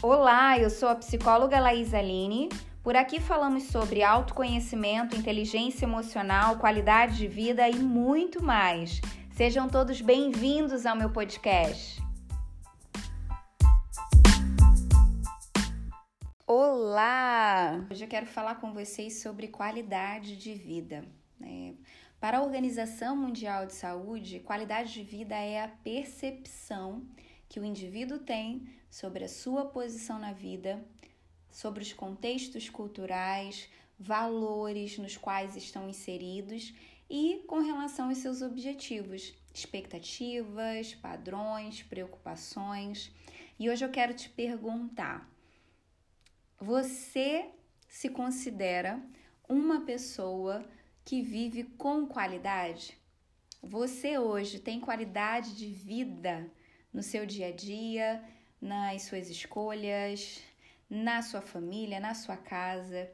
Olá, eu sou a psicóloga Laís Aline. Por aqui falamos sobre autoconhecimento, inteligência emocional, qualidade de vida e muito mais. Sejam todos bem-vindos ao meu podcast. Olá! Hoje eu quero falar com vocês sobre qualidade de vida. Né? Para a Organização Mundial de Saúde, qualidade de vida é a percepção que o indivíduo tem sobre a sua posição na vida, sobre os contextos culturais, valores nos quais estão inseridos e com relação aos seus objetivos, expectativas, padrões, preocupações. E hoje eu quero te perguntar: você se considera uma pessoa que vive com qualidade? Você hoje tem qualidade de vida no seu dia a dia, nas suas escolhas, na sua família, na sua casa?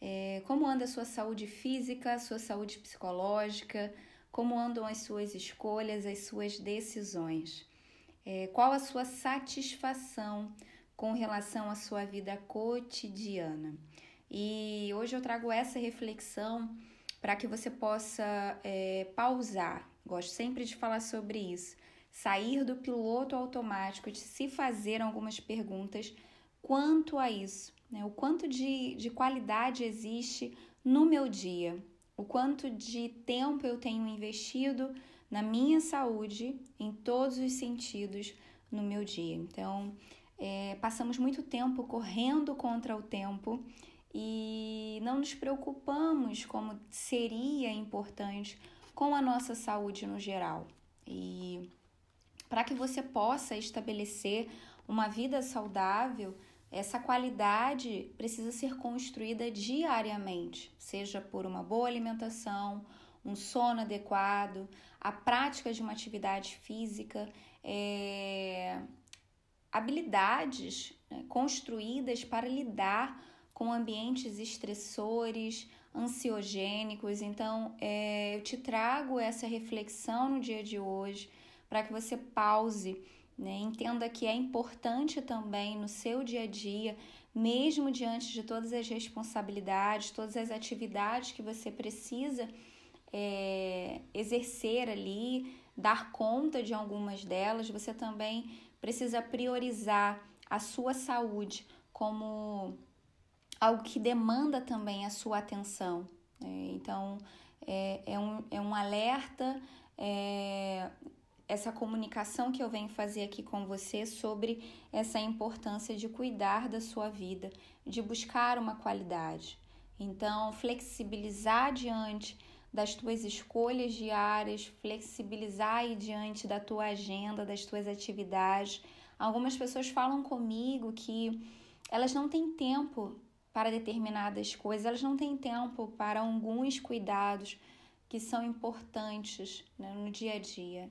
É, como anda a sua saúde física, a sua saúde psicológica? Como andam as suas escolhas, as suas decisões? É, qual a sua satisfação? com relação à sua vida cotidiana. E hoje eu trago essa reflexão para que você possa é, pausar. Gosto sempre de falar sobre isso. Sair do piloto automático, de se fazer algumas perguntas quanto a isso, né? O quanto de, de qualidade existe no meu dia, o quanto de tempo eu tenho investido na minha saúde em todos os sentidos no meu dia. Então, é, passamos muito tempo correndo contra o tempo e não nos preocupamos como seria importante com a nossa saúde no geral. E para que você possa estabelecer uma vida saudável, essa qualidade precisa ser construída diariamente, seja por uma boa alimentação, um sono adequado, a prática de uma atividade física, é, habilidades né, construídas para lidar com ambientes estressores, ansiogênicos. Então, é, eu te trago essa reflexão no dia de hoje para que você pause, né, entenda que é importante também no seu dia a dia, mesmo diante de todas as responsabilidades, todas as atividades que você precisa é, exercer ali, dar conta de algumas delas, você também precisa priorizar a sua saúde como algo que demanda também a sua atenção. Né? Então, é, é, um, é um alerta, é, essa comunicação que eu venho fazer aqui com você sobre essa importância de cuidar da sua vida, de buscar uma qualidade. Então, flexibilizar diante das tuas escolhas diárias, flexibilizar aí diante da tua agenda, das tuas atividades. Algumas pessoas falam comigo que elas não têm tempo para determinadas coisas, elas não têm tempo para alguns cuidados que são importantes né, no dia a dia.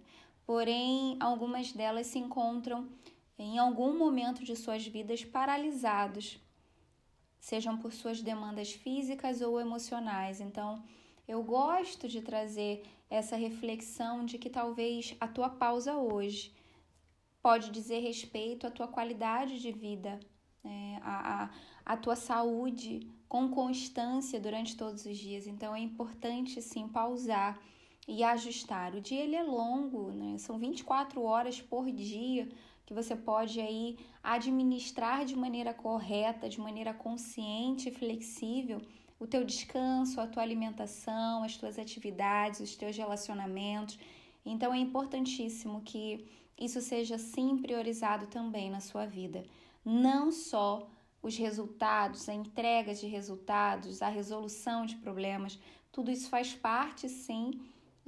Porém, algumas delas se encontram em algum momento de suas vidas paralisados, sejam por suas demandas físicas ou emocionais. Então, eu gosto de trazer essa reflexão de que talvez a tua pausa hoje pode dizer respeito à tua qualidade de vida, né? à, tua saúde com constância durante todos os dias. Então é importante sim pausar e ajustar. O dia ele é longo, né? São 24 horas por dia que você pode aí administrar de maneira correta, de maneira consciente e flexível o teu descanso, a tua alimentação, as tuas atividades, os teus relacionamentos. Então é importantíssimo que isso seja sim priorizado também na sua vida. Não só os resultados, a entrega de resultados, a resolução de problemas, tudo isso faz parte sim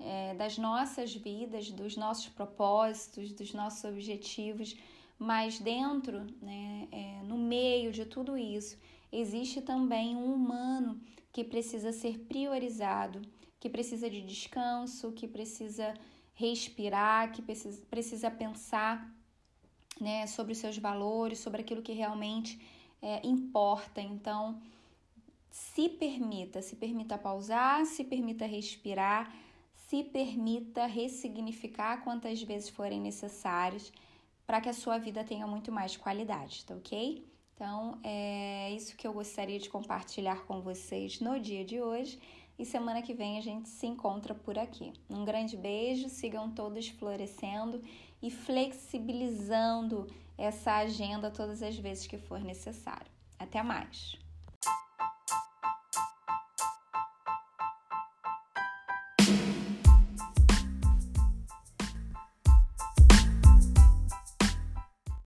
é, das nossas vidas, dos nossos propósitos, dos nossos objetivos, mas dentro, né, é, no meio de tudo isso, existe também um humano que precisa ser priorizado, que precisa de descanso, que precisa respirar, que precisa, precisa pensar né, sobre os seus valores, sobre aquilo que realmente é, importa. Então, se permita, se permita pausar, se permita respirar, se permita ressignificar quantas vezes forem necessárias para que a sua vida tenha muito mais qualidade, tá ok? Então, é isso que eu gostaria de compartilhar com vocês no dia de hoje. E semana que vem a gente se encontra por aqui. Um grande beijo, sigam todos florescendo e flexibilizando essa agenda todas as vezes que for necessário. Até mais!